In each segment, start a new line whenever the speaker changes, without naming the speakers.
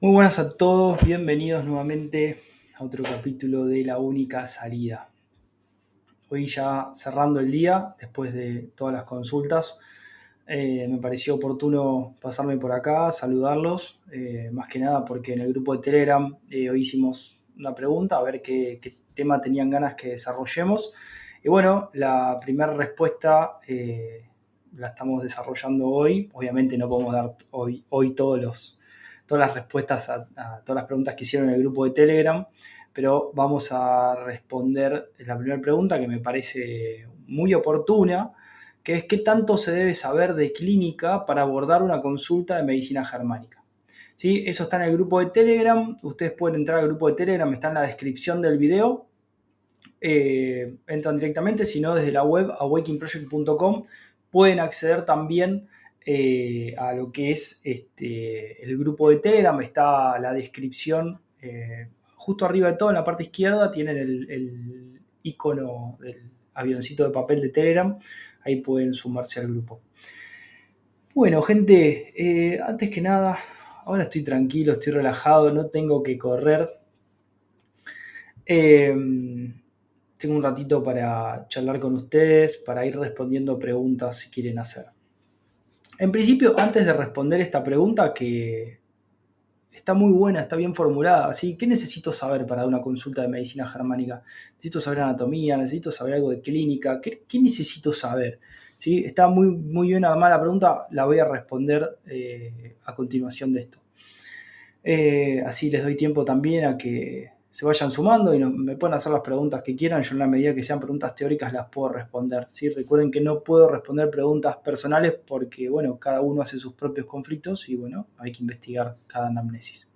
Muy buenas a todos, bienvenidos nuevamente a otro capítulo de La Única Salida. Hoy ya cerrando el día, después de todas las consultas, eh, me pareció oportuno pasarme por acá, saludarlos, eh, más que nada porque en el grupo de Telegram eh, hoy hicimos una pregunta, a ver qué, qué, tema tenían ganas que desarrollemos. Y bueno, la primera respuesta la estamos desarrollando hoy. Obviamente no podemos dar hoy, hoy todos los todas las respuestas a, todas las preguntas que hicieron en el grupo de Telegram, pero vamos a responder la primera pregunta que me parece muy oportuna, que es qué tanto se debe saber de clínica para abordar una consulta de medicina germánica. ¿Sí? Eso está en el grupo de Telegram, ustedes pueden entrar al grupo de Telegram, está en la descripción del video, eh, entran directamente, si no desde la web awakingproject.com pueden acceder también eh, a lo que es este, el grupo de Telegram, está la descripción, eh, justo arriba de todo, en la parte izquierda, tienen el, icono del avioncito de papel de Telegram, ahí pueden sumarse al grupo. Bueno, gente, eh, antes que nada, ahora estoy tranquilo, estoy relajado, no tengo que correr. tengo un ratito para charlar con ustedes, para ir respondiendo preguntas si quieren hacer. En principio, antes de responder esta pregunta, que está muy buena, está bien formulada, ¿sí? ¿qué necesito saber para una consulta de medicina germánica? Necesito saber anatomía, necesito saber algo de clínica, ¿qué, necesito saber? ¿Sí? Está muy, muy bien armada la pregunta, la voy a responder eh, a continuación de esto. Eh, así les doy tiempo también a que se vayan sumando y me pueden hacer las preguntas que quieran. Yo en la medida que sean preguntas teóricas las puedo responder. ¿sí? Recuerden que no puedo responder preguntas personales porque, bueno, cada uno hace sus propios conflictos y, bueno, hay que investigar cada anamnesis.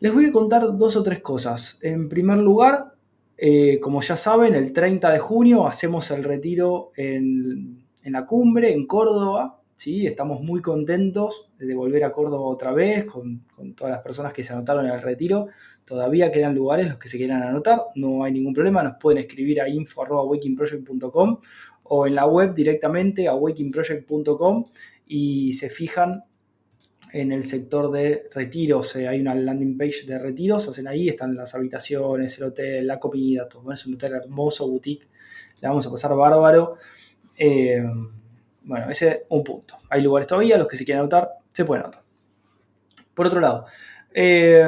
Les voy a contar dos o tres cosas. En primer lugar, eh, como ya saben, el 30 de junio hacemos el retiro en, en la cumbre, en Córdoba. Estamos muy contentos de volver a Córdoba otra vez con, todas las personas que se anotaron el retiro. Todavía quedan lugares los que se quieran anotar, no hay ningún problema, nos pueden escribir a info.wakingproject.com o en la web directamente a wakingproject.com y se fijan en el sector de retiros, hay una landing page de retiros, hacen ahí, están las habitaciones, el hotel, la comida, todo. Es un hotel hermoso, boutique, le vamos a pasar bárbaro. Eh, bueno, ese es un punto. Hay lugares todavía, los que se quieran anotar, se pueden anotar. Por otro lado, eh,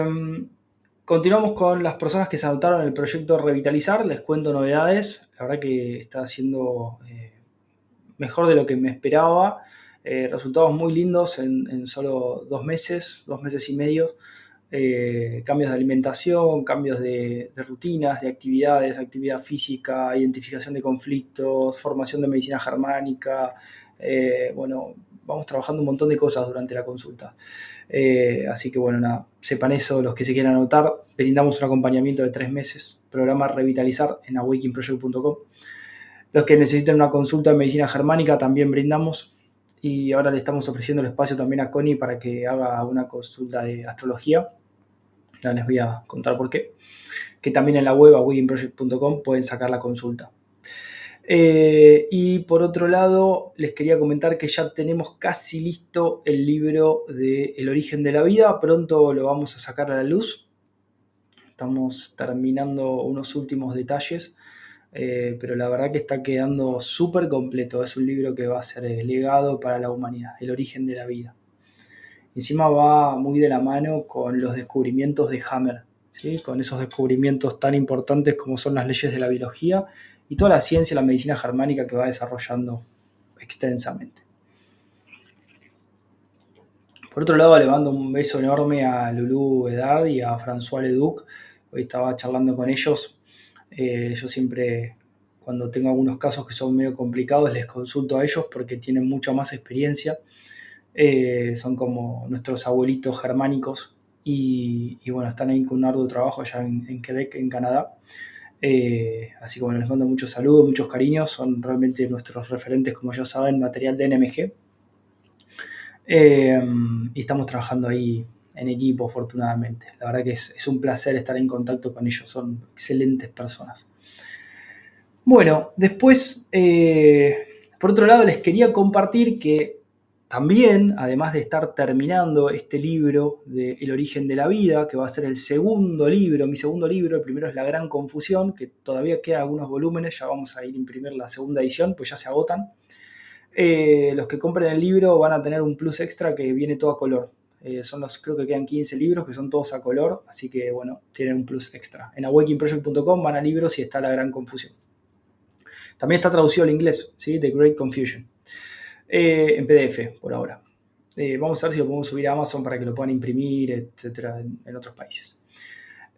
Continuamos con las personas que se anotaron en el proyecto Revitalizar. Les cuento novedades. La verdad que está siendo eh, mejor de lo que me esperaba. Eh, resultados muy lindos en, solo dos meses, dos meses y medio. Eh, cambios de alimentación, cambios de, rutinas, de actividades, actividad física, identificación de conflictos, formación de medicina germánica. Bueno, vamos trabajando un montón de cosas durante la consulta. Eh, así que bueno, nada, sepan eso, los que se quieran anotar, brindamos un acompañamiento de tres meses, programa Revitalizar en awakingproject.com. Los que necesiten una consulta de medicina germánica también brindamos y ahora le estamos ofreciendo el espacio también a Connie para que haga una consulta de astrología. Ya les voy a contar por qué. Que también en la web awakingproject.com pueden sacar la consulta. Eh, y por otro lado, les quería comentar que ya tenemos casi listo el libro de El origen de la vida. Pronto lo vamos a sacar a la luz. Estamos terminando unos últimos detalles, eh, pero la verdad que está quedando súper completo. Es un libro que va a ser legado para la humanidad, El origen de la vida. Encima va muy de la mano con los descubrimientos de Hammer, ¿sí? con esos descubrimientos tan importantes como son las leyes de la biología y toda la ciencia y la medicina germánica que va desarrollando extensamente. Por otro lado, le mando un beso enorme a Lulu Edard y a François Leduc. Hoy estaba charlando con ellos. Eh, yo siempre, cuando tengo algunos casos que son medio complicados, les consulto a ellos porque tienen mucha más experiencia. Eh, son como nuestros abuelitos germánicos y, bueno, están ahí con un arduo trabajo allá en Quebec, en Canadá. Eh, así que les mando muchos saludos, muchos cariños, son realmente nuestros referentes, como ya saben, material de NMG. Eh, y estamos trabajando ahí en equipo, afortunadamente. La verdad que es, un placer estar en contacto con ellos, son excelentes personas. Bueno, después, eh, por otro lado, les quería compartir que también, además de estar terminando este libro de El origen de la vida, que va a ser el segundo libro, mi segundo libro, el primero es La Gran Confusión, que todavía quedan algunos volúmenes, ya vamos a ir a imprimir la segunda edición, pues ya se agotan. Eh, los que compren el libro van a tener un plus extra que viene todo a color. Eh, son los, creo que quedan 15 libros que son todos a color, así que bueno, tienen un plus extra. En awakingproject.com van a libros y está La Gran Confusión. También está traducido al inglés, ¿sí? The Great Confusion. Eh, en PDF por ahora. Eh, vamos a ver si lo podemos subir a Amazon para que lo puedan imprimir, etcétera, en, otros países.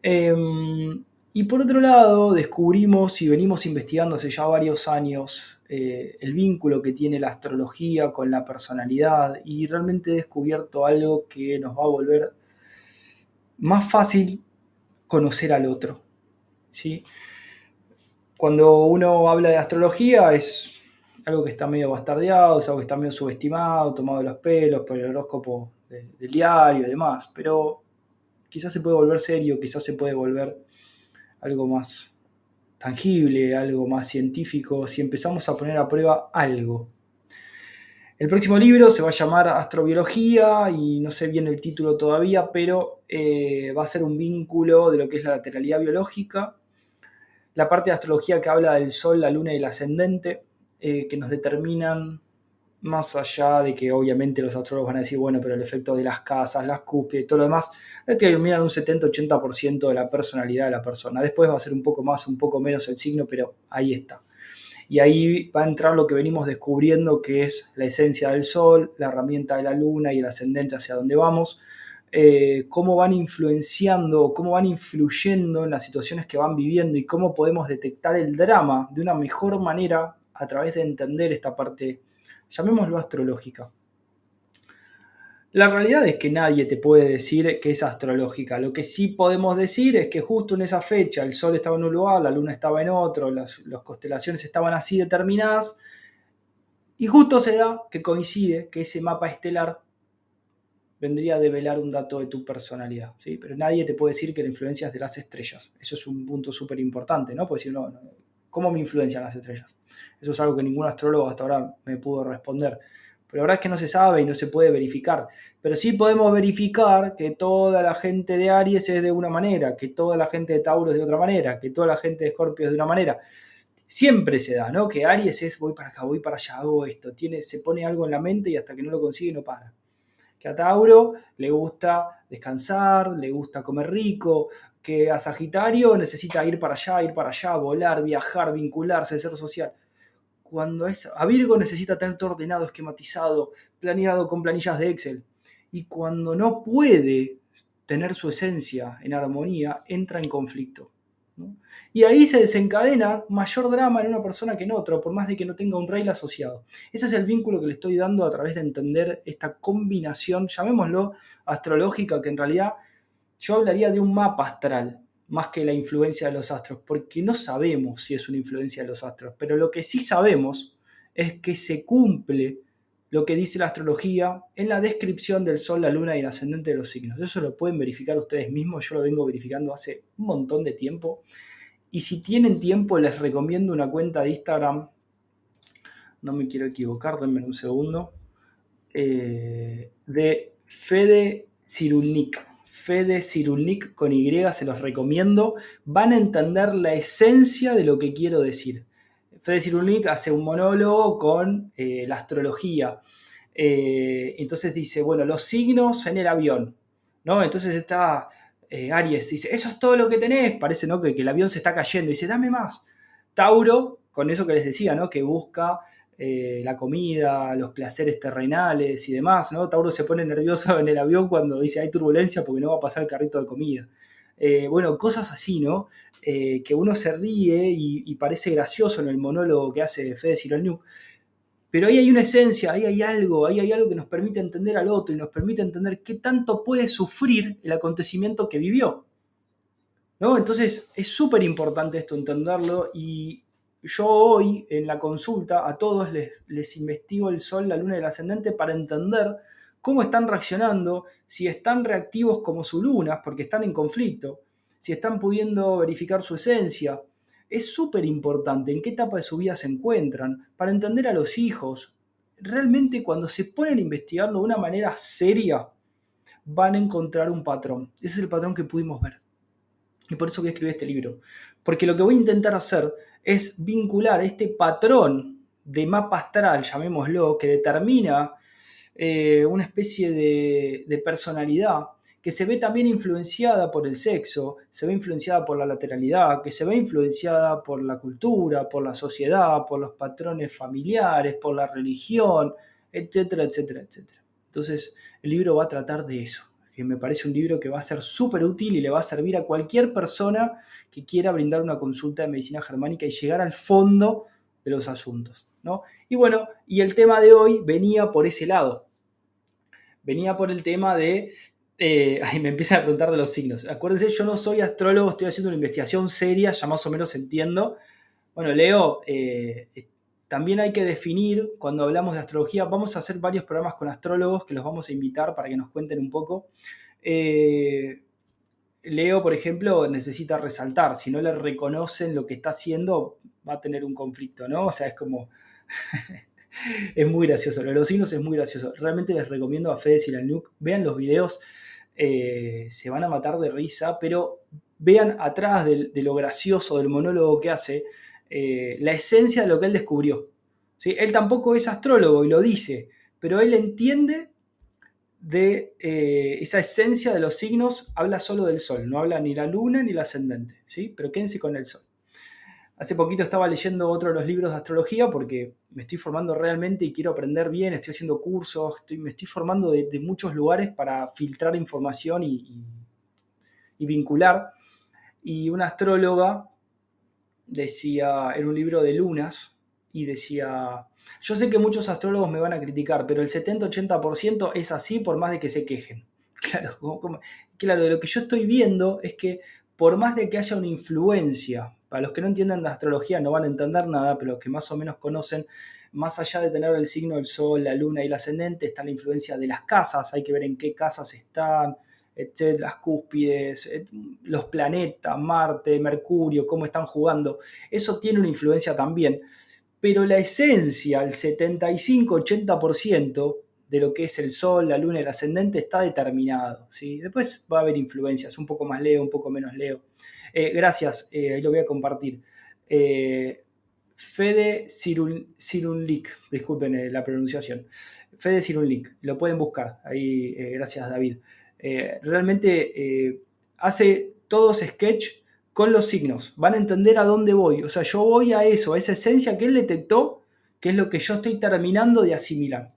Em, y por otro lado, descubrimos y venimos investigando hace ya varios años eh, el vínculo que tiene la astrología con la personalidad y realmente he descubierto algo que nos va a volver más fácil conocer al otro. ¿sí? Cuando uno habla de astrología es algo que está medio bastardeado, es algo que está medio subestimado, tomado de los pelos por el horóscopo del diario y demás, pero quizás se puede volver serio, quizás se puede volver algo más tangible, algo más científico, si empezamos a poner a prueba algo. El próximo libro se va a llamar Astrobiología y no sé bien el título todavía, pero eh, va a ser un vínculo de lo que es la lateralidad biológica, la parte de astrología que habla del Sol, la Luna y el ascendente, eh, que nos determinan más allá de que obviamente los astrólogos van a decir, bueno, pero el efecto de las casas, las cúspides y todo lo demás, determinan un 70-80% de la personalidad de la persona. Después va a ser un poco más, un poco menos el signo, pero ahí está. Y ahí va a entrar lo que venimos descubriendo, que es la esencia del Sol, la herramienta de la Luna y el ascendente hacia donde vamos, eh, cómo van influenciando, cómo van influyendo en las situaciones que van viviendo y cómo podemos detectar el drama de una mejor manera a través de entender esta parte, llamémoslo astrológica. La realidad es que nadie te puede decir que es astrológica. Lo que sí podemos decir es que justo en esa fecha el Sol estaba en un lugar, la Luna estaba en otro, las, constelaciones estaban así determinadas, y justo se da que coincide que ese mapa estelar vendría a develar un dato de tu personalidad, ¿sí? Pero nadie te puede decir que la influencia es de las estrellas. Eso es un punto súper importante, ¿no? Porque si no, ¿cómo me influencian las estrellas? Eso es algo que ningún astrólogo hasta ahora me pudo responder. Pero la verdad es que no se sabe y no se puede verificar. Pero sí podemos verificar que toda la gente de Aries es de una manera, que toda la gente de Tauro es de otra manera, que toda la gente de Escorpio es de una manera. Siempre se da, ¿no? Que Aries es voy para acá, voy para allá, hago esto. Tiene, se pone algo en la mente y hasta que no lo consigue no para. Que a Tauro le gusta descansar, le gusta comer rico, que a Sagitario necesita ir para allá, ir para allá, volar, viajar, vincularse, ser social cuando es, a Virgo necesita tener ordenado, esquematizado, planeado con planillas de Excel. Y cuando no puede tener su esencia en armonía, entra en conflicto. Y ahí se desencadena mayor drama en una persona que en otra, por más de que no tenga un rail asociado. Ese es el vínculo que le estoy dando a través de entender esta combinación, llamémoslo astrológica, que en realidad yo hablaría de un mapa astral, más que la influencia de los astros, porque no sabemos si es una influencia de los astros, pero lo que sí sabemos es que se cumple lo que dice la astrología en la descripción del Sol, la Luna y el ascendente de los signos. Eso lo pueden verificar ustedes mismos, yo lo vengo verificando hace un montón de tiempo. Y si tienen tiempo, les recomiendo una cuenta de Instagram, no me quiero equivocar, denme un segundo, eh, de Fede Cirulnik Fede Cirulnik con Y, se los recomiendo. Van a entender la esencia de lo que quiero decir. Fede Cirulnik hace un monólogo con eh, la astrología. Eh, entonces dice, bueno, los signos en el avión. ¿no? Entonces está eh, Aries, dice, eso es todo lo que tenés. Parece ¿no? que, que el avión se está cayendo. Dice, dame más. Tauro, con eso que les decía, ¿no? que busca eh, la comida, los placeres terrenales y demás, ¿no? Tauro se pone nervioso en el avión cuando dice hay turbulencia porque no va a pasar el carrito de comida. Eh, bueno, cosas así, ¿no? Eh, que uno se ríe y, parece gracioso en el monólogo que hace Fede New, pero ahí hay una esencia, ahí hay algo, ahí hay algo que nos permite entender al otro y nos permite entender qué tanto puede sufrir el acontecimiento que vivió. ¿No? Entonces es súper importante esto entenderlo y, yo hoy en la consulta a todos les, investigo el sol, la luna y el ascendente para entender cómo están reaccionando, si están reactivos como su luna, porque están en conflicto, si están pudiendo verificar su esencia. Es súper importante en qué etapa de su vida se encuentran, para entender a los hijos, realmente cuando se ponen a investigarlo de una manera seria, van a encontrar un patrón. Ese es el patrón que pudimos ver. Y por eso que escribí este libro. Porque lo que voy a intentar hacer es vincular este patrón de mapa astral, llamémoslo, que determina eh, una especie de, de personalidad que se ve también influenciada por el sexo, se ve influenciada por la lateralidad, que se ve influenciada por la cultura, por la sociedad, por los patrones familiares, por la religión, etcétera, etcétera, etcétera. Entonces, el libro va a tratar de eso, que me parece un libro que va a ser súper útil y le va a servir a cualquier persona que quiera brindar una consulta de medicina germánica y llegar al fondo de los asuntos. ¿no? Y bueno, y el tema de hoy venía por ese lado. Venía por el tema de eh, ahí me empiezan a preguntar de los signos. Acuérdense, yo no soy astrólogo, estoy haciendo una investigación seria, ya más o menos entiendo. Bueno, Leo, eh, también hay que definir, cuando hablamos de astrología, vamos a hacer varios programas con astrólogos que los vamos a invitar para que nos cuenten un poco. Leo, por ejemplo, necesita resaltar, si no le reconocen lo que está haciendo, va a tener un conflicto, ¿no? O sea, es como... es muy gracioso, lo de los signos es muy gracioso. Realmente les recomiendo a Fede Silalnuk, vean los videos eh, se van a matar de risa, pero vean atrás de, lo gracioso del monólogo que hace, eh, la esencia de lo que él descubrió. ¿sí? Él tampoco es astrólogo y lo dice, pero él entiende de eh, esa esencia de los signos, habla solo del sol, no habla ni la luna ni el ascendente, ¿sí? pero quédense con el sol. Hace poquito estaba leyendo otro de los libros de astrología porque me estoy formando realmente y quiero aprender bien, estoy haciendo cursos, me estoy formando de, muchos lugares para filtrar información y, vincular. Y una astróloga decía, en un libro de lunas, y decía, yo sé que muchos astrólogos me van a criticar, pero el 70-80% es así por más de que se quejen. Claro, claro, de lo que yo estoy viendo es que por más de que haya una influencia para los que no entiendan de astrología no van a entender nada, pero los que más o menos conocen, más allá de tener el signo del Sol, la Luna y el ascendente, está la influencia de las casas, hay que ver en qué casas están, las cúspides, los planetas, Marte, Mercurio, cómo están jugando. Eso tiene una influencia también, pero la esencia, el 75-80% de lo que es el Sol, la Luna el ascendente está determinado. ¿sí? Después va a haber influencias, un poco más Leo, un poco menos Leo. Eh, gracias, eh, ahí lo voy a compartir. Eh, Fede Cirunlik, disculpen la pronunciación. Fede Cirunlik, lo pueden buscar. Ahí, gracias David. Realmente hace todos sketch con los signos. Van a entender a dónde voy. O sea, yo voy a eso, a esa esencia que él detectó, que es lo que yo estoy terminando de asimilar.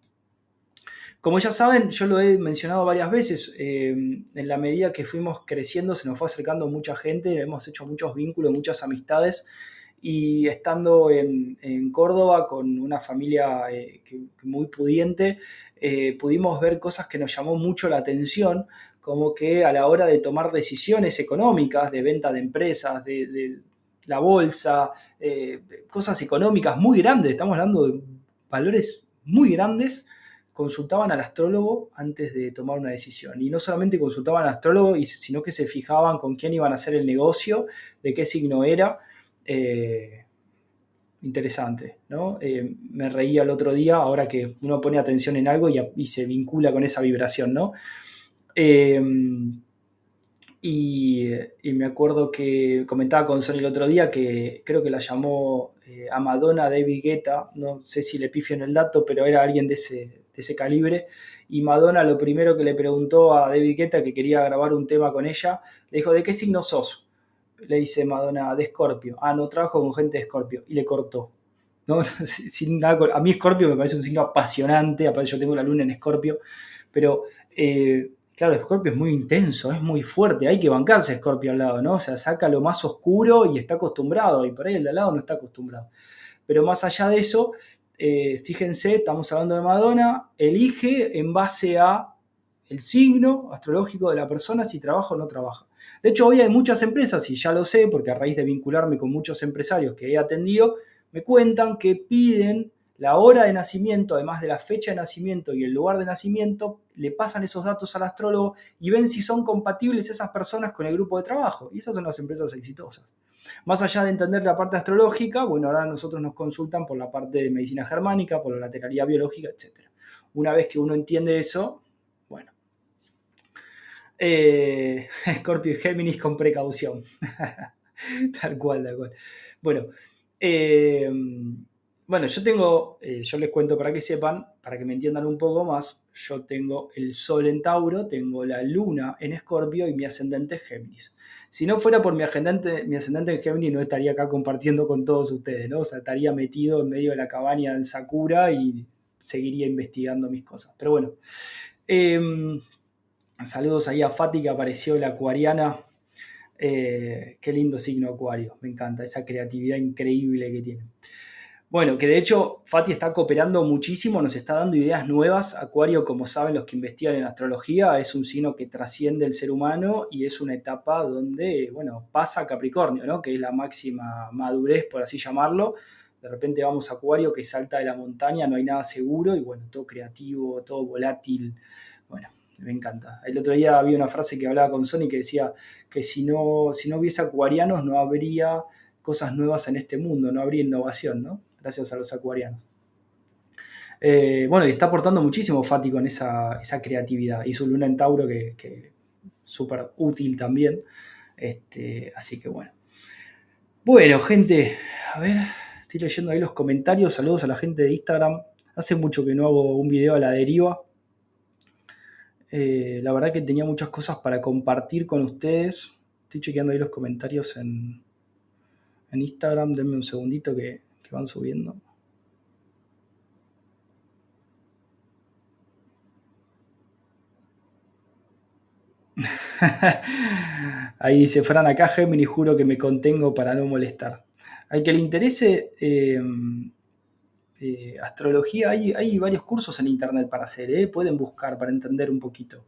Como ya saben, yo lo he mencionado varias veces, eh, en la medida que fuimos creciendo se nos fue acercando mucha gente, hemos hecho muchos vínculos, muchas amistades y estando en, Córdoba con una familia eh, muy pudiente, eh, pudimos ver cosas que nos llamó mucho la atención, como que a la hora de tomar decisiones económicas, de venta de empresas, de, la bolsa, cosas económicas muy grandes, estamos hablando de valores muy grandes, consultaban al astrólogo antes de tomar una decisión. Y no solamente consultaban al astrólogo, sino que se fijaban con quién iban a hacer el negocio, de qué signo era. Eh, interesante, ¿no? Eh, me reía el otro día, ahora que uno pone atención en algo y, se vincula con esa vibración, ¿no? Eh, y, me acuerdo que comentaba con Sony el otro día que creo que la llamó a Madonna David Guetta, no sé si le pifio en el dato, pero era alguien de ese, de ese calibre. Y Madonna lo primero que le preguntó a David Guetta, que quería grabar un tema con ella, le dijo, ¿de qué signo sos? Le dice Madonna, de Escorpio. Ah, no trabajo con gente de Escorpio. Y le cortó. ¿no? Sin a mí Escorpio me parece un signo apasionante, aparte yo tengo la luna en Escorpio, pero eh, claro, Escorpio es muy intenso, es muy fuerte, hay que bancarse Escorpio al lado, ¿no? O sea, saca lo más oscuro y está acostumbrado, y por ahí el de al lado no está acostumbrado. Pero más allá de eso, eh, fíjense, estamos hablando de Madonna, elige en base a el signo astrológico de la persona si trabaja o no trabaja. De hecho, hoy hay muchas empresas, y ya lo sé, porque a raíz de vincularme con muchos empresarios que he atendido, me cuentan que piden la hora de nacimiento, además de la fecha de nacimiento y el lugar de nacimiento, le pasan esos datos al astrólogo y ven si son compatibles esas personas con el grupo de trabajo. Y esas son las empresas exitosas. Más allá de entender la parte astrológica, bueno, ahora nosotros nos consultan por la parte de medicina germánica, por la lateralidad biológica, etc. Una vez que uno entiende eso. Eh, Scorpio y Géminis con precaución. tal cual, tal cual. Bueno, eh, bueno, yo tengo, eh, yo les cuento para que sepan, para que me entiendan un poco más, yo tengo el Sol en Tauro, tengo la Luna en Escorpio y mi ascendente Géminis. Si no fuera por mi ascendente, mi ascendente en Géminis, no estaría acá compartiendo con todos ustedes, ¿no? O sea, estaría metido en medio de la cabaña en Sakura y seguiría investigando mis cosas. Pero bueno, em, saludos ahí a Fati que apareció la acuariana. Eh, qué lindo signo acuario, me encanta, esa creatividad increíble que tiene. Bueno, que de hecho Fati está cooperando muchísimo, nos está dando ideas nuevas. Acuario, como saben los que investigan en astrología, es un signo que trasciende el ser humano y es una etapa donde, bueno, pasa Capricornio, ¿no? Que es la máxima madurez, por así llamarlo. De repente vamos a Acuario que salta de la montaña, no hay nada seguro y bueno, todo creativo, todo volátil. Bueno, me encanta. El otro día había una frase que hablaba con Sony que decía que si no, si no hubiese acuarianos no habría cosas nuevas en este mundo, no habría innovación, ¿no? gracias a los acuarianos. Eh, bueno, y está aportando muchísimo Fati con esa, creatividad. Y su luna en Tauro que, que súper útil también. Este, así que bueno. Bueno, gente, a ver, estoy leyendo ahí los comentarios. Saludos a la gente de Instagram. Hace mucho que no hago un video a la deriva. Eh, la verdad que tenía muchas cosas para compartir con ustedes. Estoy chequeando ahí los comentarios en, en Instagram. Denme un segundito que, van subiendo. Ahí dice Fran, acá Gemini, juro que me contengo para no molestar. Al que le interese em, eh, astrología, hay, hay, varios cursos en internet para hacer, ¿eh? pueden buscar para entender un poquito.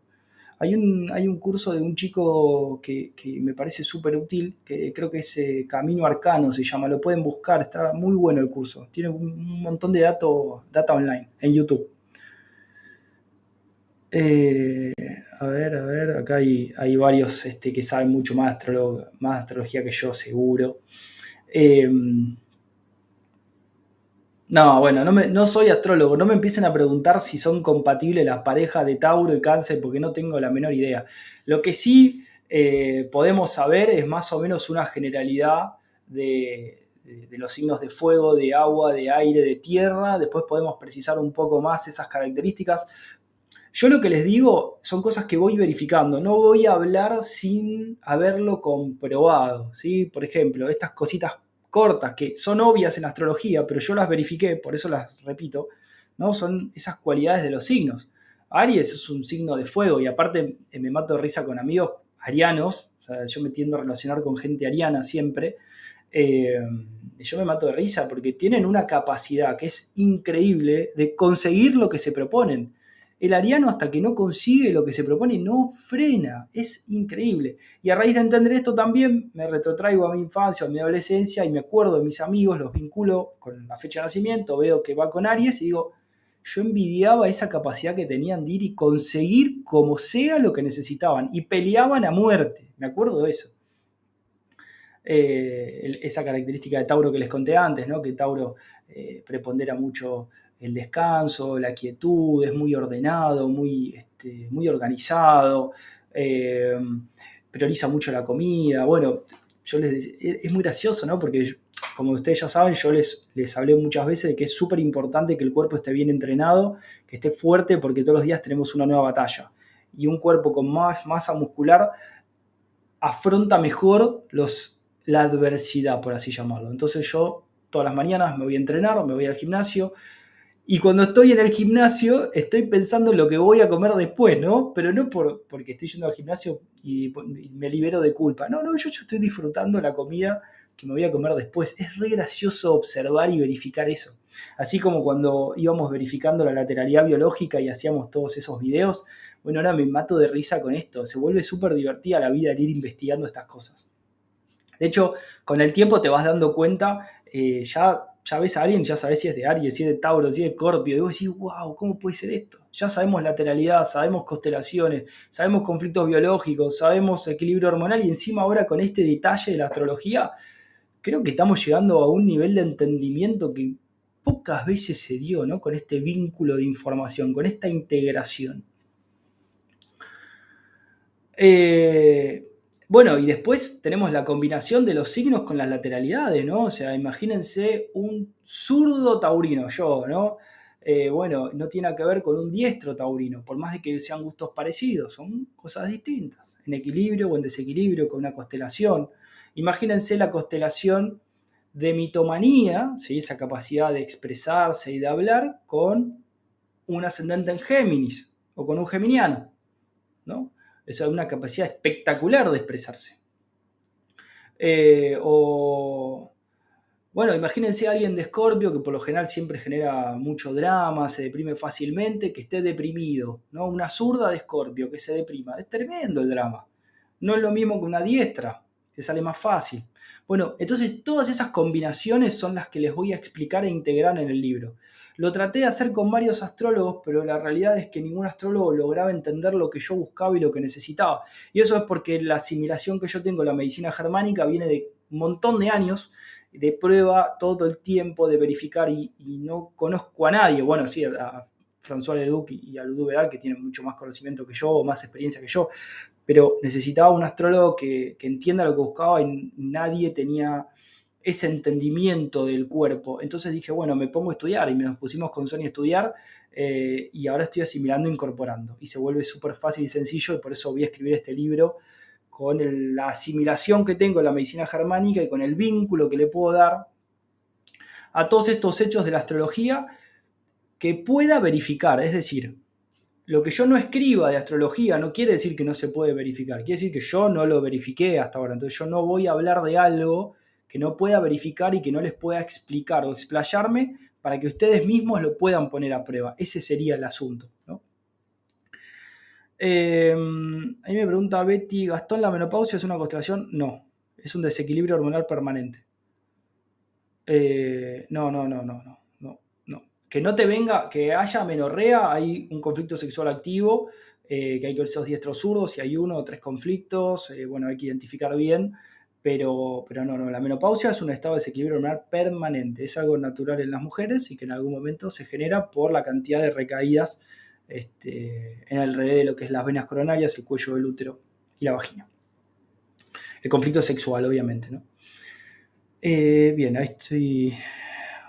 Hay un, hay un curso de un chico que, me parece súper útil, que creo que es eh, Camino Arcano, se llama, lo pueden buscar, está muy bueno el curso, tiene un, montón de datos, data online en YouTube. A ver, a ver, acá hay, hay varios este, que saben mucho más, más astrología que yo, seguro. No, bueno, no, soy astrólogo. No me empiecen a preguntar si son compatibles las parejas de Tauro y Cáncer porque no tengo la menor idea. Lo que sí eh, podemos saber es más o menos una generalidad de, los signos de fuego, de agua, de aire, de tierra. Después podemos precisar un poco más esas características. Yo lo que les digo son cosas que voy verificando. No voy a hablar sin haberlo comprobado. ¿sí? Por ejemplo, estas cositas cortas, que son obvias en astrología, pero yo las verifiqué, por eso las repito, ¿no? Son esas cualidades de los signos. Aries es un signo de fuego y aparte eh, me mato de risa con amigos arianos, yo me tiendo a relacionar con gente ariana siempre, eh, yo me mato de risa porque tienen una capacidad que es increíble de conseguir lo que se proponen el ariano hasta que no consigue lo que se propone no frena, es increíble. Y a raíz de entender esto también me retrotraigo a mi infancia, a mi adolescencia y me acuerdo de mis amigos, los vinculo con la fecha de nacimiento, veo que va con Aries y digo, yo envidiaba esa capacidad que tenían de ir y conseguir como sea lo que necesitaban y peleaban a muerte, me acuerdo de eso. Eh, esa característica de Tauro que les conté antes, ¿no? que Tauro eh, prepondera mucho el descanso, la quietud, es muy ordenado, muy, este, muy organizado, eh, prioriza mucho la comida. Bueno, yo les es muy gracioso, ¿no? Porque como ustedes ya saben, yo les, les hablé muchas veces de que es súper importante que el cuerpo esté bien entrenado, que esté fuerte, porque todos los días tenemos una nueva batalla. Y un cuerpo con más masa muscular afronta mejor los, la adversidad, por así llamarlo. Entonces yo todas las mañanas me voy a entrenar, me voy al gimnasio, y cuando estoy en el gimnasio, estoy pensando en lo que voy a comer después, ¿no? Pero no por, porque estoy yendo al gimnasio y, me libero de culpa. No, no, yo, yo estoy disfrutando la comida que me voy a comer después. Es re gracioso observar y verificar eso. Así como cuando íbamos verificando la lateralidad biológica y hacíamos todos esos videos, bueno, ahora me mato de risa con esto. Se vuelve súper divertida la vida el ir investigando estas cosas. De hecho, con el tiempo te vas dando cuenta, eh, ya ya ves a alguien, ya sabes si es de Aries, si es de Tauro, si es de Corpio, y vos decís, wow, ¿cómo puede ser esto? Ya sabemos lateralidad, sabemos constelaciones, sabemos conflictos biológicos, sabemos equilibrio hormonal, y encima ahora con este detalle de la astrología, creo que estamos llegando a un nivel de entendimiento que pocas veces se dio, ¿no? Con este vínculo de información, con esta integración. Eh, bueno, y después tenemos la combinación de los signos con las lateralidades, ¿no? O sea, imagínense un zurdo taurino, yo, ¿no? Eh, bueno, no tiene que ver con un diestro taurino, por más de que sean gustos parecidos, son cosas distintas, en equilibrio o en desequilibrio, con una constelación. Imagínense la constelación de mitomanía, ¿sí? esa capacidad de expresarse y de hablar, con un ascendente en Géminis o con un geminiano, ¿no? Es una capacidad espectacular de expresarse. Eh, o, bueno, imagínense a alguien de Escorpio que por lo general siempre genera mucho drama, se deprime fácilmente, que esté deprimido, ¿no? Una zurda de Escorpio que se deprima. Es tremendo el drama. No es lo mismo que una diestra, que sale más fácil. Bueno, entonces todas esas combinaciones son las que les voy a explicar e integrar en el libro. Lo traté de hacer con varios astrólogos, pero la realidad es que ningún astrólogo lograba entender lo que yo buscaba y lo que necesitaba. Y eso es porque la asimilación que yo tengo en la medicina germánica viene de un montón de años de prueba todo el tiempo, de verificar y, no conozco a nadie. Bueno, sí, a François Leduc y a Ludwig que tienen mucho más conocimiento que yo o más experiencia que yo, pero necesitaba un astrólogo que, entienda lo que buscaba y nadie tenía ese entendimiento del cuerpo. Entonces dije, bueno, me pongo a estudiar y nos pusimos con Sony a estudiar eh, y ahora estoy asimilando e incorporando. Y se vuelve súper fácil y sencillo y por eso voy a escribir este libro con la asimilación que tengo en la medicina germánica y con el vínculo que le puedo dar a todos estos hechos de la astrología que pueda verificar. Es decir, lo que yo no escriba de astrología no quiere decir que no se puede verificar, quiere decir que yo no lo verifiqué hasta ahora. Entonces yo no voy a hablar de algo que no pueda verificar y que no les pueda explicar o explayarme para que ustedes mismos lo puedan poner a prueba. Ese sería el asunto. Eh, ahí me pregunta Betty, ¿Gastón la menopausia es una constelación? No, es un desequilibrio hormonal permanente. Eh, no, no, no, no, no que no te venga, que haya menorrea, hay un conflicto sexual activo, eh, que hay que ver esos diestros zurdos, si hay uno o tres conflictos, eh, bueno, hay que identificar bien, pero, pero no, no, la menopausia es un estado de desequilibrio hormonal permanente, es algo natural en las mujeres y que en algún momento se genera por la cantidad de recaídas este, en el de lo que es las venas coronarias, el cuello del útero y la vagina. El conflicto sexual, obviamente, ¿no? Eh, bien, ahí estoy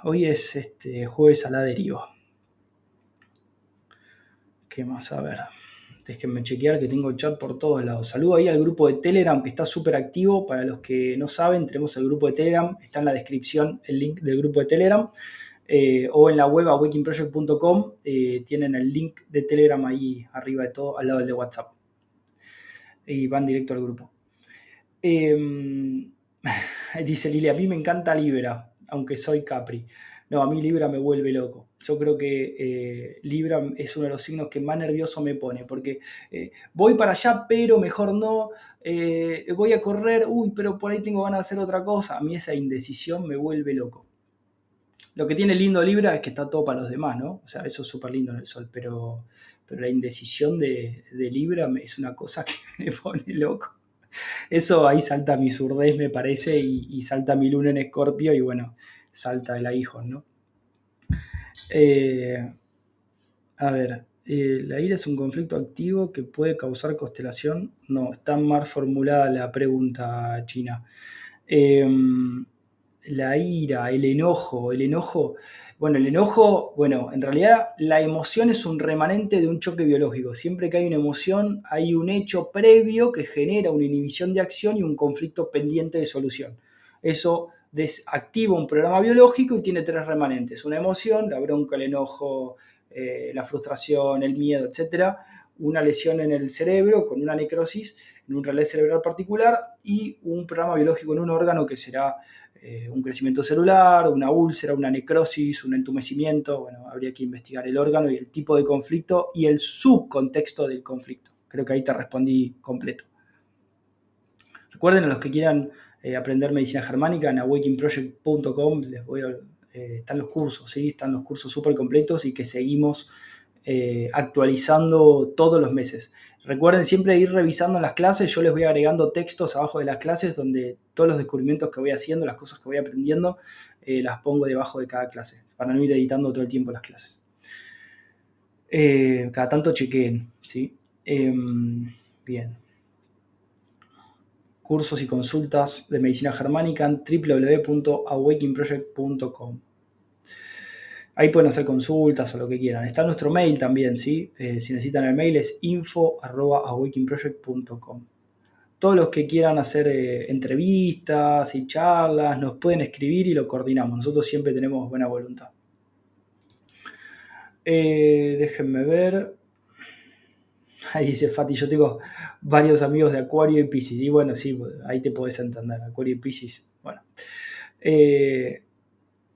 Hoy es este, jueves a la deriva. ¿Qué más? A ver. Déjenme chequear que tengo chat por todos lados. Saludo ahí al grupo de Telegram que está súper activo. Para los que no saben, tenemos el grupo de Telegram. Está en la descripción el link del grupo de Telegram. Eh, o en la web awakeningproject.com eh, tienen el link de Telegram ahí arriba de todo, al lado del de WhatsApp. Y van directo al grupo. Em, dice Lili, a mí me encanta Libra aunque soy Capri. No, a mí Libra me vuelve loco. Yo creo que eh, Libra es uno de los signos que más nervioso me pone, porque eh, voy para allá, pero mejor no, eh, voy a correr, uy, pero por ahí tengo ganas de hacer otra cosa. A mí esa indecisión me vuelve loco. Lo que tiene lindo Libra es que está todo para los demás, ¿no? O sea, eso es súper lindo en el sol, pero, pero la indecisión de, Libra es una cosa que me pone loco. Eso ahí salta mi surdez, me parece, y, salta mi luna en escorpio, y bueno, salta el aguijón, ¿no? Eh, a ver, ¿la ira es un conflicto activo que puede causar constelación? No, está mal formulada la pregunta china. Eh, la ira, el enojo, el enojo bueno, el enojo, bueno, en realidad la emoción es un remanente de un choque biológico. Siempre que hay una emoción, hay un hecho previo que genera una inhibición de acción y un conflicto pendiente de solución. Eso desactiva un programa biológico y tiene tres remanentes. Una emoción, la bronca, el enojo, eh, la frustración, el miedo, etc. Una lesión en el cerebro con una necrosis en un relé cerebral particular y un programa biológico en un órgano que será eh, un crecimiento celular, una úlcera, una necrosis, un entumecimiento. Bueno, habría que investigar el órgano y el tipo de conflicto y el subcontexto del conflicto. Creo que ahí te respondí completo. Recuerden a los que quieran eh, aprender medicina germánica en awakeningproject.com les voy eh, están los cursos, ¿sí? están los cursos súper completos y que seguimos actualizando todos los meses. Recuerden siempre ir revisando las clases, yo les voy agregando textos abajo de las clases donde todos los descubrimientos que voy haciendo, las cosas que voy aprendiendo, eh, las pongo debajo de cada clase, para no ir editando todo el tiempo las clases. Eh, cada tanto chequeen, ¿sí? Em, bien. Cursos y consultas de medicina germánica en www.awakingproject.com. Ahí pueden hacer consultas o lo que quieran. Está nuestro mail también, ¿sí? Eh, si necesitan el mail es info.awakingproject.com. Todos los que quieran hacer eh, entrevistas y charlas nos pueden escribir y lo coordinamos. Nosotros siempre tenemos buena voluntad. Eh, déjenme ver. Ahí dice Fati, yo tengo varios amigos de Acuario y Pisces. Y bueno, sí, ahí te podés entender. Acuario y Pisces. Bueno. Eh,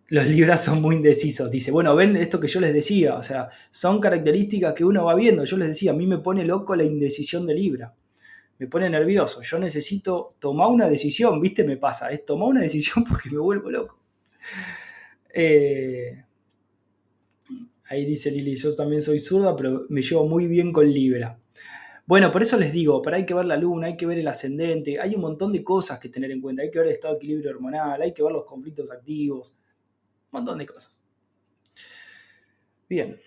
los libras son muy indecisos. Dice, bueno, ven esto que yo les decía, o sea, son características que uno va viendo. Yo les decía, a mí me pone loco la indecisión de Libra. Me pone nervioso. Yo necesito tomar una decisión, ¿viste? Me pasa, es tomar una decisión porque me vuelvo loco. Eh, ahí dice Lili, yo también soy zurda, pero me llevo muy bien con Libra. Bueno, por eso les digo, pero hay que ver la luna, hay que ver el ascendente, hay un montón de cosas que tener en cuenta. Hay que ver el estado de equilibrio hormonal, hay que ver los conflictos activos un montón de cosas. Bien.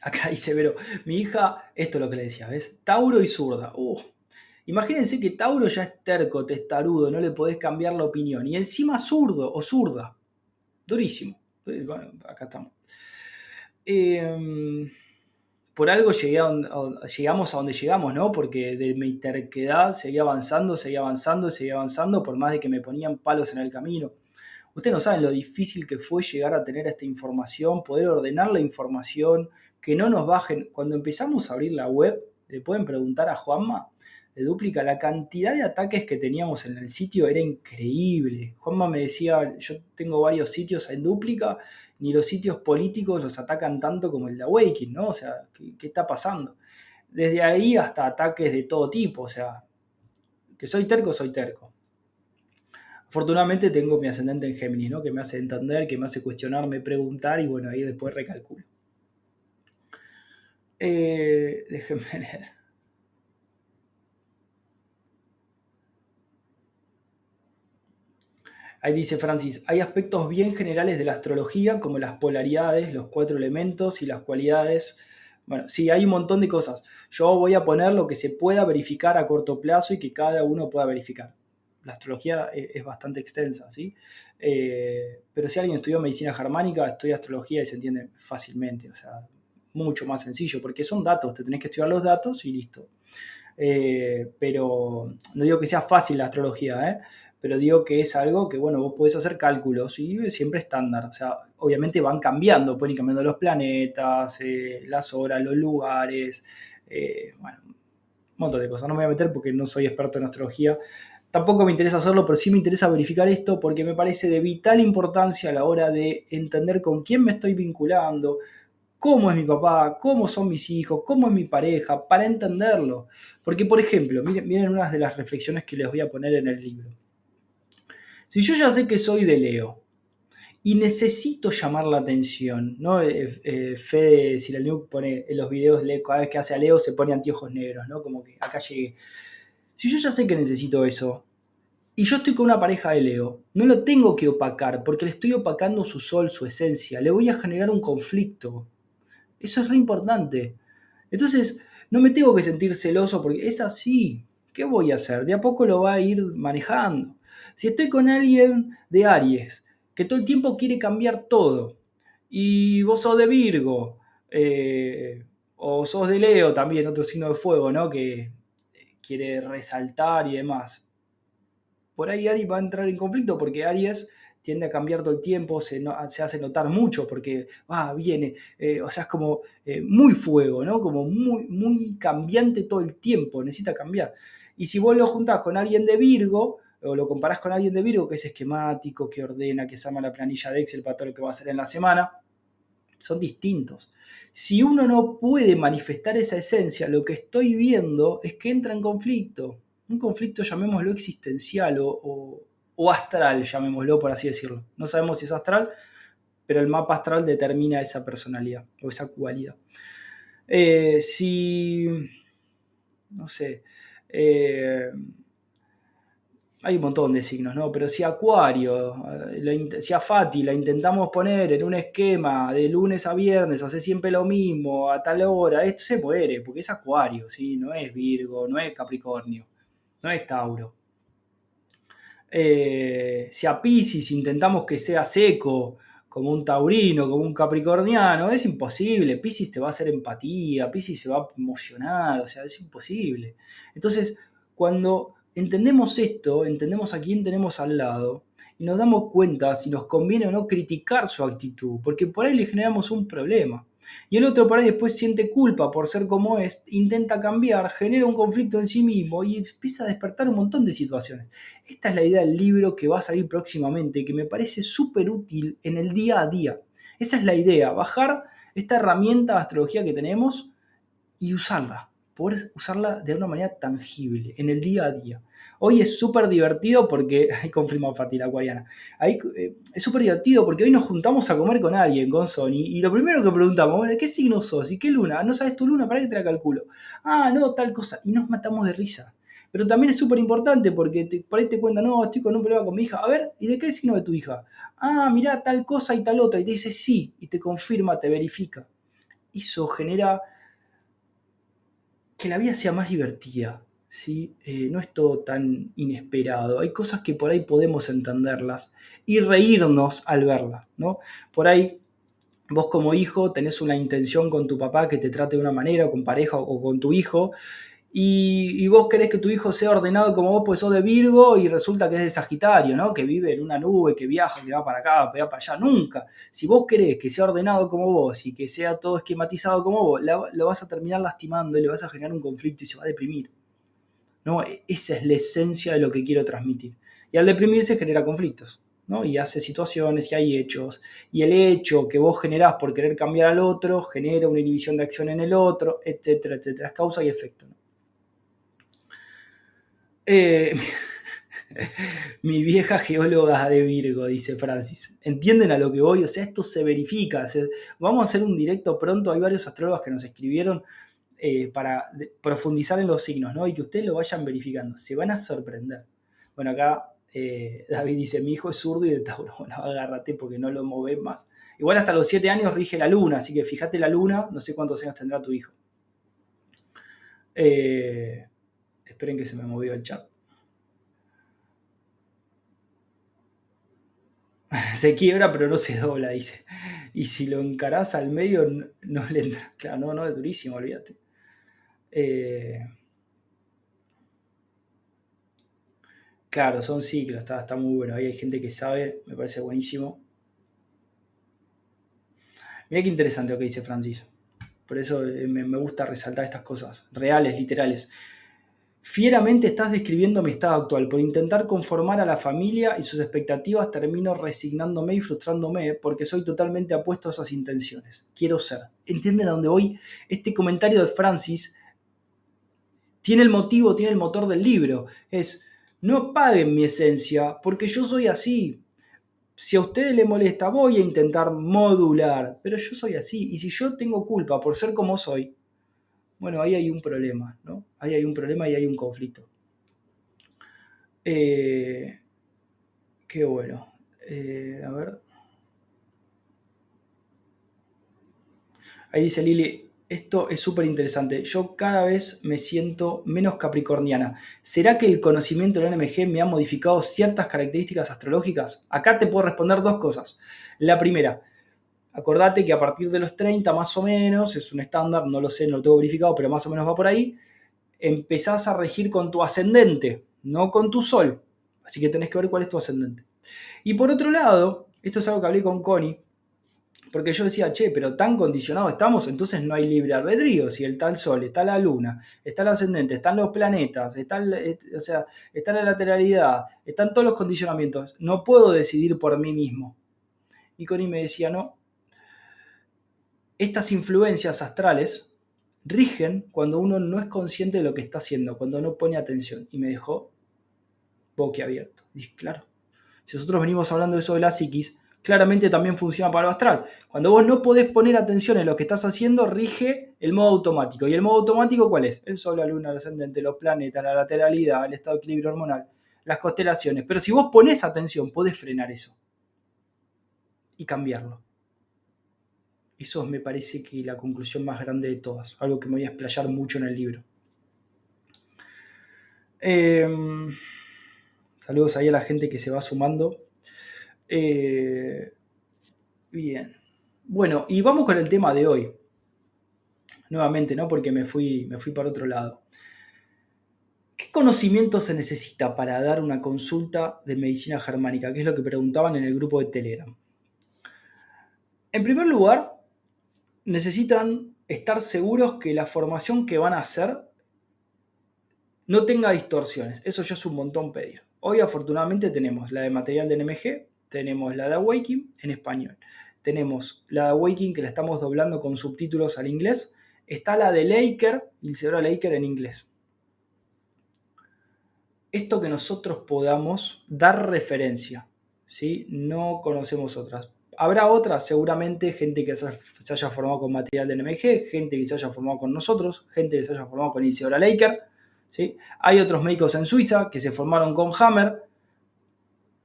Acá dice Vero, mi hija, esto es lo que le decía, ¿ves? Tauro y zurda. Uh. Imagínense que Tauro ya es terco, testarudo, no le podés cambiar la opinión. Y encima zurdo o zurda. Durísimo. Bueno, acá estamos. Eh, por algo llegamos a donde llegamos, ¿no? Porque de mi terquedad seguía avanzando, seguía avanzando, seguía avanzando, por más de que me ponían palos en el camino. Ustedes no saben lo difícil que fue llegar a tener esta información, poder ordenar la información, que no nos bajen. Cuando empezamos a abrir la web, le pueden preguntar a Juanma, de Duplica, la cantidad de ataques que teníamos en el sitio era increíble. Juanma me decía, yo tengo varios sitios en Duplica ni los sitios políticos los atacan tanto como el de Awakening, ¿no? O sea, ¿qué, está pasando? Desde ahí hasta ataques de todo tipo, o sea, que soy terco, soy terco. Afortunadamente tengo mi ascendente en Géminis, ¿no? Que me hace entender, que me hace cuestionarme, preguntar y bueno, ahí después recalculo. Eh, déjenme leer. Ahí dice Francis, hay aspectos bien generales de la astrología, como las polaridades, los cuatro elementos y las cualidades. Bueno, sí, hay un montón de cosas. Yo voy a poner lo que se pueda verificar a corto plazo y que cada uno pueda verificar. La astrología e-, es bastante extensa, ¿sí? Eh, pero si alguien estudió medicina germánica, estudia astrología y se entiende fácilmente, o sea, mucho más sencillo, porque son datos, te tenés que estudiar los datos y listo. Eh, pero no digo que sea fácil la astrología, ¿eh? Pero digo que es algo que, bueno, vos podés hacer cálculos y siempre estándar. O sea, obviamente van cambiando, pueden ir cambiando los planetas, eh, las horas, los lugares, eh, bueno, un montón de cosas. No me voy a meter porque no soy experto en astrología. Tampoco me interesa hacerlo, pero sí me interesa verificar esto porque me parece de vital importancia a la hora de entender con quién me estoy vinculando, cómo es mi papá, cómo son mis hijos, cómo es mi pareja, para entenderlo. Porque, por ejemplo, miren, miren unas de las reflexiones que les voy a poner en el libro. Si yo ya sé que soy de Leo y necesito llamar la atención, ¿no? Eh, eh, Fede Silaniuk pone en los videos, cada vez que hace a Leo se pone anteojos negros, ¿no? Como que acá llegué. Si yo ya sé que necesito eso, y yo estoy con una pareja de Leo, no lo tengo que opacar porque le estoy opacando su sol, su esencia, le voy a generar un conflicto. Eso es re importante. Entonces, no me tengo que sentir celoso porque es así. ¿Qué voy a hacer? De a poco lo va a ir manejando. Si estoy con alguien de Aries, que todo el tiempo quiere cambiar todo, y vos sos de Virgo, eh, o sos de Leo también, otro signo de fuego, ¿no? Que quiere resaltar y demás. Por ahí Aries va a entrar en conflicto porque Aries tiende a cambiar todo el tiempo, se, hace notar mucho porque va, viene, eh, o sea, es como eh, muy fuego, ¿no? Como muy, muy cambiante todo el tiempo, necesita cambiar. Y si vos lo juntás con alguien de Virgo, o lo comparás con alguien de Virgo que es esquemático, que ordena, que se arma la planilla de Excel para todo lo que va a hacer en la semana, son distintos. Si uno no puede manifestar esa esencia, lo que estoy viendo es que entra en conflicto. Un conflicto, llamémoslo existencial o, astral, llamémoslo por así decirlo. No sabemos si es astral, pero el mapa astral determina esa personalidad o esa cualidad. Eh, si, no sé, eh, hay un montón de signos, ¿no? Pero si Acuario, eh, si a Fati la intentamos poner en un esquema de lunes a viernes, hace siempre lo mismo, a tal hora, esto se muere, porque es Acuario, ¿sí? No es Virgo, no es Capricornio, no es Tauro. Eh, si a Pisces intentamos que sea seco, como un taurino, como un capricorniano, es imposible. Pisces te va a hacer empatía, Pisces se va a emocionar, o sea, es imposible. Entonces, cuando entendemos esto, entendemos a quién tenemos al lado y nos damos cuenta si nos conviene o no criticar su actitud, porque por ahí le generamos un problema. Y el otro por ahí después siente culpa por ser como es, intenta cambiar, genera un conflicto en sí mismo y empieza a despertar un montón de situaciones. Esta es la idea del libro que va a salir próximamente, que me parece súper útil en el día a día. Esa es la idea, bajar esta herramienta de astrología que tenemos y usarla, poder usarla de una manera tangible, en el día a día. Hoy es súper divertido porque, ahí confirma Fatila Guayana, ahí, eh, es súper divertido porque hoy nos juntamos a comer con alguien, con Sony, y lo primero que preguntamos, ¿de qué signo sos? ¿Y qué luna? ¿No sabes tu luna? ¿Para qué te la calculo? Ah, no, tal cosa. Y nos matamos de risa. Pero también es súper importante porque por ahí te cuentan, no, estoy con un problema con mi hija. A ver, ¿y de qué signo de tu hija? Ah, mirá, tal cosa y tal otra. Y te dice sí, y te confirma, te verifica. Eso genera que la vida sea más divertida, eh, no es todo tan inesperado. Hay cosas que por ahí podemos entenderlas y reírnos al verlas, ¿no? Por ahí vos como hijo tenés una intención con tu papá que te trate de una manera, o con pareja o con tu hijo, y, vos querés que tu hijo sea ordenado como vos, pues sos de Virgo y resulta que es de Sagitario, ¿no? Que vive en una nube, que viaja, que va para acá, que va para allá. Nunca. Si vos querés que sea ordenado como vos y que sea todo esquematizado como vos, lo vas a terminar lastimando y le vas a generar un conflicto y se va a deprimir. ¿no? E-, esa es la esencia de lo que quiero transmitir. Y al deprimirse genera conflictos, ¿no? Y hace situaciones y hay hechos. Y el hecho que vos generás por querer cambiar al otro genera una inhibición de acción en el otro, etcétera, etcétera. Es causa y efecto. Eh, mi vieja geóloga de Virgo, dice Francis. ¿Entienden a lo que voy? O sea, esto se verifica. vamos a hacer un directo pronto. Hay varios astrólogos que nos escribieron eh, para profundizar en los signos, ¿no? Y que ustedes lo vayan verificando. Se van a sorprender. Bueno, acá eh, David dice, mi hijo es zurdo y de Tauro. Bueno, agárrate porque no lo mueves más. Igual hasta los 7 años rige la luna, así que fíjate la luna, no sé cuántos años tendrá tu hijo. Eh, esperen que se me movió el chat. se quiebra pero no se dobla, dice. Y si lo encarás al medio, no, le entra. Claro, no, no, es durísimo, olvídate. Eh, claro, son ciclos, está, está muy bueno. Ahí hay gente que sabe, me parece buenísimo. Mira qué interesante lo que dice Francis. Por eso eh, me, me gusta resaltar estas cosas, reales, literales. Fieramente estás describiendo mi estado actual. Por intentar conformar a la familia y sus expectativas termino resignándome y frustrándome porque soy totalmente apuesto a esas intenciones. Quiero ser. ¿Entienden a dónde voy? Este comentario de Francis tiene el motivo, tiene el motor del libro. Es, no paguen mi esencia porque yo soy así. Si a ustedes les molesta, voy a intentar modular, pero yo soy así. Y si yo tengo culpa por ser como soy, bueno, ahí hay un problema, ¿no? Ahí hay un problema y hay un conflicto. Eh, qué bueno. Eh, a ver. Ahí dice Lili, esto es súper interesante. Yo cada vez me siento menos capricorniana. ¿Será que el conocimiento del NMG me ha modificado ciertas características astrológicas? Acá te puedo responder dos cosas. La primera, Acordate que a partir de los 30 más o menos, es un estándar, no lo sé, no lo tengo verificado, pero más o menos va por ahí, empezás a regir con tu ascendente, no con tu sol. Así que tenés que ver cuál es tu ascendente. Y por otro lado, esto es algo que hablé con Connie, porque yo decía, che, pero tan condicionados estamos, entonces no hay libre albedrío. Si está el Sol, está la Luna, está el ascendente, están los planetas, está, o sea, está la lateralidad, están todos los condicionamientos. No puedo decidir por mí mismo. Y Connie me decía, no, estas influencias astrales rigen cuando uno no es consciente de lo que está haciendo, cuando no pone atención. Y me dejó boquiabierto. Dije, claro, si nosotros venimos hablando de eso de la psiquis, claramente también funciona para lo astral. Cuando vos no podés poner atención en lo que estás haciendo, rige el modo automático. ¿Y el modo automático cuál es? El sol, la luna, el ascendente, los planetas, la lateralidad, el estado de equilibrio hormonal, las constelaciones. Pero si vos pones atención, podés frenar eso y cambiarlo. Eso me parece que la conclusión más grande de todas, algo que me voy a explayar mucho en el libro. Em, saludos ahí a la gente que se va sumando. Eh, bien. Bueno, y vamos con el tema de hoy. Nuevamente, ¿no? Porque me fui, me fui para otro lado. ¿Qué conocimiento se necesita para dar una consulta de medicina germánica? Que es lo que preguntaban en el grupo de Telegram. En primer lugar, necesitan estar seguros que la formación que van a hacer no tenga distorsiones. Eso ya es un montón pedir. Hoy afortunadamente tenemos la de material de NMG, tenemos la de Awakening en español, tenemos la de Awakening que la estamos doblando con subtítulos al inglés, está la de Laker, Isidora Laker en inglés. Esto que nosotros podamos dar referencia, ¿sí? no conocemos otras. Habrá otras, seguramente, gente que se haya formado con material de NMG, gente que se haya formado con nosotros, gente que se haya formado con Isidora Laker. ¿sí? Hay otros médicos en Suiza que se formaron con Hammer,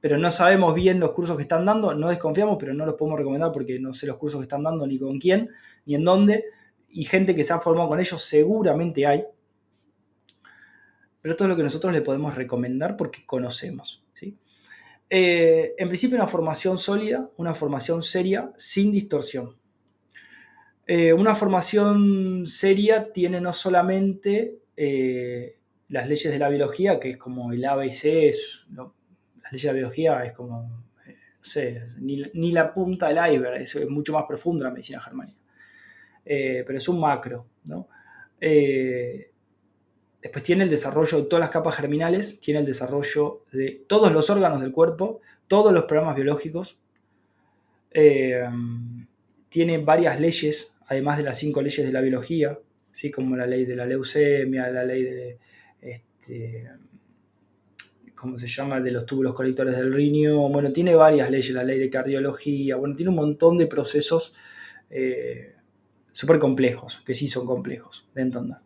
pero no sabemos bien los cursos que están dando, no desconfiamos, pero no los podemos recomendar porque no sé los cursos que están dando, ni con quién, ni en dónde. Y gente que se ha formado con ellos seguramente hay. Pero esto es lo que nosotros le podemos recomendar porque conocemos. Eh, en principio una formación sólida, una formación seria, sin distorsión. Eh, una formación seria tiene no solamente eh, las leyes de la biología, que es como el ABC, es, las leyes de la biología es como, no sé, ni, la punta del iceberg, es, es, mucho más profunda la medicina germánica. pero es un macro, ¿no? Después tiene el desarrollo de todas las capas germinales, tiene el desarrollo de todos los órganos del cuerpo, todos los programas biológicos. Eh, tiene varias leyes, además de las cinco leyes de la biología, ¿sí? como la ley de la leucemia, la ley de, este, ¿cómo se llama?, de los túbulos colectores del riñón. Bueno, tiene varias leyes, la ley de cardiología, bueno, tiene un montón de procesos eh, súper complejos, que sí son complejos de entender.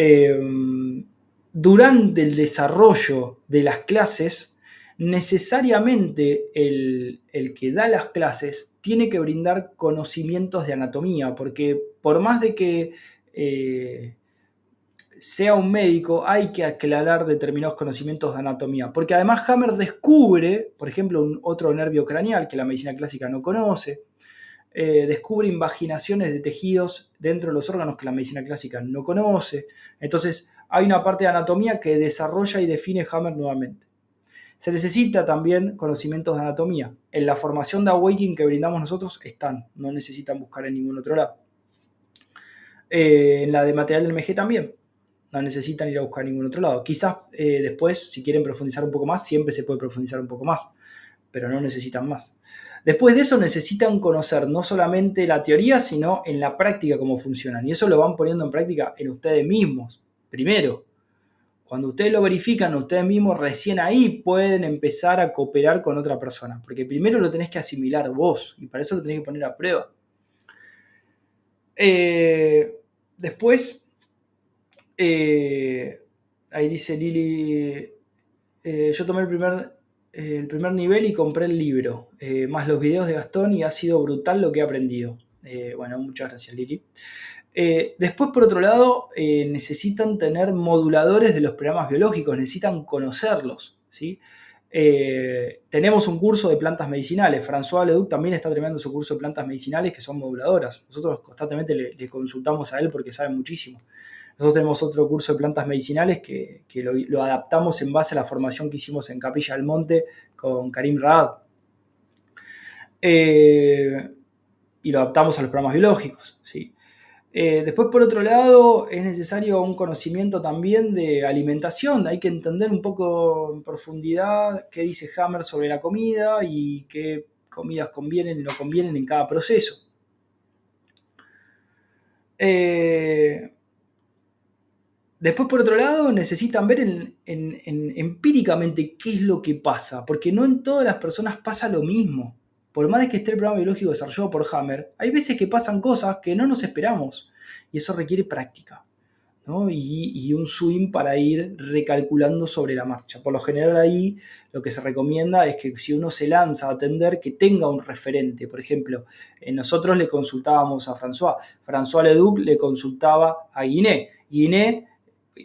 Em, durante el desarrollo de las clases, necesariamente el, que da las clases tiene que brindar conocimientos de anatomía, porque por más de que eh, sea un médico, hay que aclarar determinados conocimientos de anatomía, porque además Hammer descubre, por ejemplo, un otro nervio craneal que la medicina clásica no conoce, eh, descubre invaginaciones de tejidos dentro de los órganos que la medicina clásica no conoce. Entonces, hay una parte de anatomía que desarrolla y define Hammer nuevamente. Se necesita también conocimientos de anatomía. En la formación de Awakening que brindamos nosotros están, no necesitan buscar en ningún otro lado. Eh, en la de material del MG también, no necesitan ir a buscar en ningún otro lado. Quizás eh, después, si quieren profundizar un poco más, siempre se puede profundizar un poco más, pero no necesitan más. Después de eso necesitan conocer no solamente la teoría, sino en la práctica cómo funcionan. Y eso lo van poniendo en práctica en ustedes mismos. Primero, cuando ustedes lo verifican ustedes mismos, recién ahí pueden empezar a cooperar con otra persona. Porque primero lo tenés que asimilar vos y para eso lo tenés que poner a prueba. Eh, después, eh, ahí dice Lili, eh, yo tomé el primer el primer nivel y compré el libro, eh, más los videos de Gastón y ha sido brutal lo que he aprendido. Eh, bueno, muchas gracias Lili. Eh, después, por otro lado, necesitan tener moduladores de los programas biológicos, necesitan conocerlos. ¿sí? tenemos un curso de plantas medicinales. François Leduc también está terminando su curso de plantas medicinales que son moduladoras. Nosotros constantemente le consultamos a él porque sabe muchísimo. Nosotros tenemos otro curso de plantas medicinales que, lo, adaptamos en base a la formación que hicimos en Capilla del Monte con Karim Raad. Eh, y lo adaptamos a los programas biológicos. Eh, después, por otro lado, es necesario un conocimiento también de alimentación. Hay que entender un poco en profundidad qué dice Hammer sobre la comida y qué comidas convienen y no convienen en cada proceso. Eh, Después, por otro lado, necesitan ver empíricamente qué es lo que pasa, porque no en todas las personas pasa lo mismo. por más de que esté el programa biológico desarrollado por Hammer, hay veces que pasan cosas que no nos esperamos y eso requiere práctica. Y, un swing para ir recalculando sobre la marcha. Por lo general ahí lo que se recomienda es que si uno se lanza a atender, que tenga un referente. Por ejemplo, nosotros le consultábamos a François, François Leduc le consultaba a Guiné, Guiné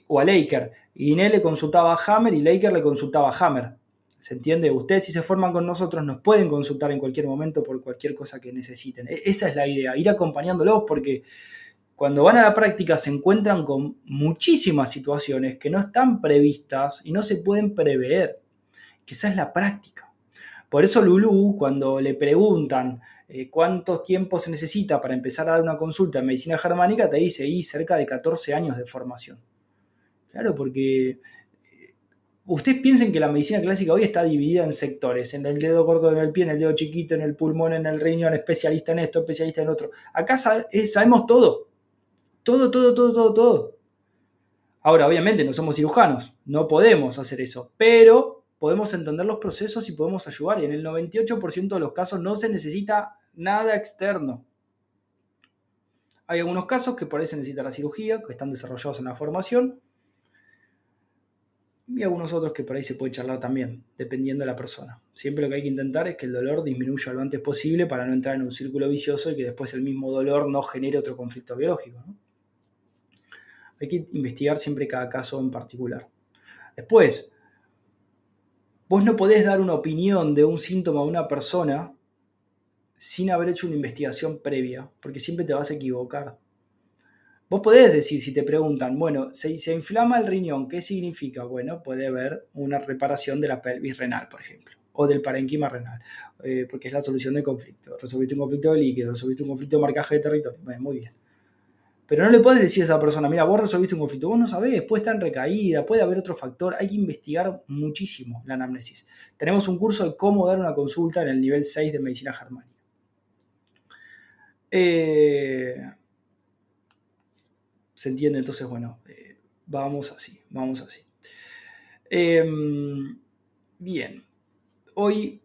o a Laker, Guiné le consultaba a Hammer y Laker le consultaba a Hammer. ¿Se entiende? Ustedes si se forman con nosotros nos pueden consultar en cualquier momento por cualquier cosa que necesiten. E-, esa es la idea, ir acompañándolos porque cuando van a la práctica se encuentran con muchísimas situaciones que no están previstas y no se pueden prever. Esa es la práctica. Por eso Lulu, cuando le preguntan eh, cuánto tiempo se necesita para empezar a dar una consulta en medicina germánica, te dice, y cerca de 14 años de formación. Claro, porque eh, ustedes piensen que la medicina clásica hoy está dividida en sectores, en el dedo gordo en el pie, en el dedo chiquito, en el pulmón, en el riñón, especialista en esto, especialista en otro. Acá eh, sabemos todo. Todo, todo, todo, todo, todo. Ahora, obviamente, no somos cirujanos, no podemos hacer eso, pero podemos entender los procesos y podemos ayudar. Y en el 98% de los casos no se necesita nada externo. Hay algunos casos que por ahí se necesita la cirugía, que están desarrollados en la formación, y algunos otros que por ahí se puede charlar también, dependiendo de la persona. Siempre lo que hay que intentar es que el dolor disminuya lo antes posible para no entrar en un círculo vicioso y que después el mismo dolor no genere otro conflicto biológico. Hay que investigar siempre cada caso en particular. Después, vos no podés dar una opinión de un síntoma a una persona sin haber hecho una investigación previa, porque siempre te vas a equivocar. Vos podés decir, si te preguntan, bueno, se, se inflama el riñón, ¿qué significa? Bueno, puede haber una reparación de la pelvis renal, por ejemplo, o del parenquima renal, eh, porque es la solución del conflicto. Resolviste un conflicto de líquido, resolviste un conflicto de marcaje de territorio. Bueno, muy bien. Pero no le puedes decir a esa persona, mira, vos resolviste un conflicto, vos no sabés, puede estar en recaída, puede haber otro factor, hay que investigar muchísimo la anamnesis. Tenemos un curso de cómo dar una consulta en el nivel 6 de medicina germánica. Eh, ¿Se entiende? Entonces, bueno, eh, vamos así, vamos así. Em, bien, hoy,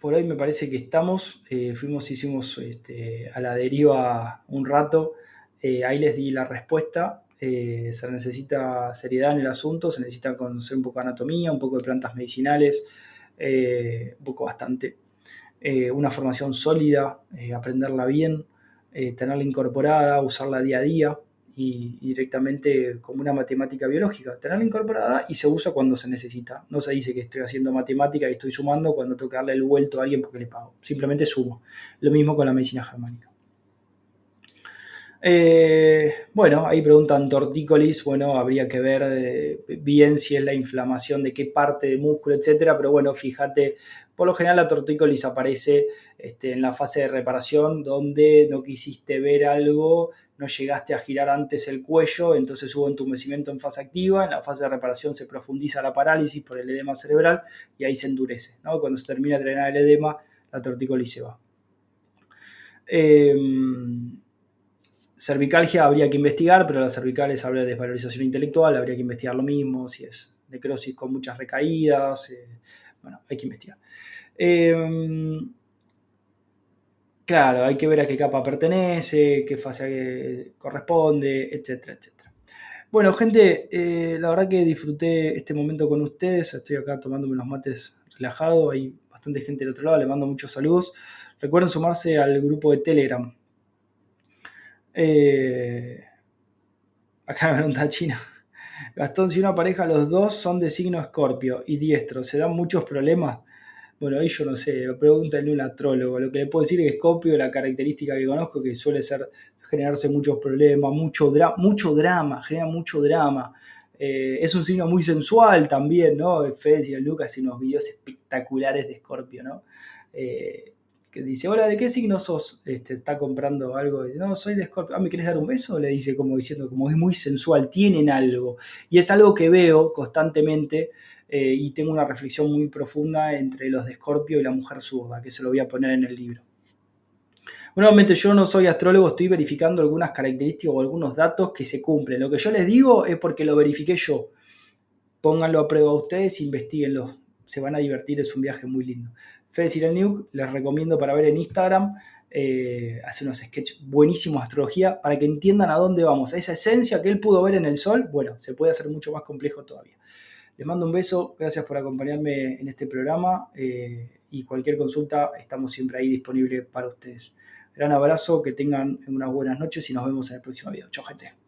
por hoy me parece que estamos, eh, fuimos, hicimos este, a la deriva un rato. Eh, ahí les di la respuesta. Se necesita seriedad en el asunto, se necesita conocer un poco de anatomía, un poco de plantas medicinales, un poco bastante. una formación sólida, aprenderla bien, tenerla incorporada, usarla día a día y, directamente como una matemática biológica. Tenerla incorporada y se usa cuando se necesita. No se dice que estoy haciendo matemática y estoy sumando cuando tengo que darle el vuelto a alguien porque le pago. Simplemente sumo. Lo mismo con la medicina germánica. Eh, bueno, ahí preguntan tortícolis, bueno, habría que ver eh, bien si es la inflamación de qué parte de músculo, etcétera, pero bueno, fíjate, por lo general la tortícolis aparece este, en la fase de reparación donde no quisiste ver algo, no llegaste a girar antes el cuello, entonces hubo entumecimiento en fase activa, en la fase de reparación se profundiza la parálisis por el edema cerebral y ahí se endurece. Cuando se termina de drenar el edema, la tortícolis se va. Eh, Cervicalgia habría que investigar, pero la cervicales habla de desvalorización intelectual, habría que investigar lo mismo, si es necrosis con muchas recaídas, eh, bueno, hay que investigar. Em, claro, hay que ver a qué capa pertenece, qué fase corresponde, etcétera, etcétera. Bueno, gente, eh, la verdad que disfruté este momento con ustedes, estoy acá tomándome unos mates relajado, hay bastante gente del otro lado, le mando muchos saludos. Recuerden sumarse al grupo de Telegram, eh, acá me pregunta China. Gastón, si una pareja, los dos son de signo escorpio y diestro, ¿se dan muchos problemas? Bueno, ahí yo no sé, pregúntale un astrólogo. Lo que le puedo decir es que Escorpio, la característica que conozco, que suele ser generarse muchos problemas, mucho, mucho drama, genera mucho drama. Eh, es un signo muy sensual también, ¿no? Fede y Lucas y unos videos espectaculares de Escorpio, ¿no? Eh, que dice, hola, ¿de qué signo sos? Este, está comprando algo. No, soy de Scorpio. Ah, ¿me querés dar un beso? Le dice como diciendo, como es muy sensual, tienen algo. Y es algo que veo constantemente eh, y tengo una reflexión muy profunda entre los de Scorpio y la mujer zurda, que se lo voy a poner en el libro. Nuevamente, yo no soy astrólogo, estoy verificando algunas características o algunos datos que se cumplen. Lo que yo les digo es porque lo verifiqué yo. Pónganlo a prueba ustedes, investiguenlo. Se van a divertir, es un viaje muy lindo. Fede el Nuke, les recomiendo para ver en Instagram. Eh, hace unos sketches buenísimos de astrología para que entiendan a dónde vamos. Esa esencia que él pudo ver en el sol, bueno, se puede hacer mucho más complejo todavía. Les mando un beso, gracias por acompañarme en este programa eh, y cualquier consulta estamos siempre ahí disponibles para ustedes. Gran abrazo, que tengan unas buenas noches y nos vemos en el próximo video. Chao gente.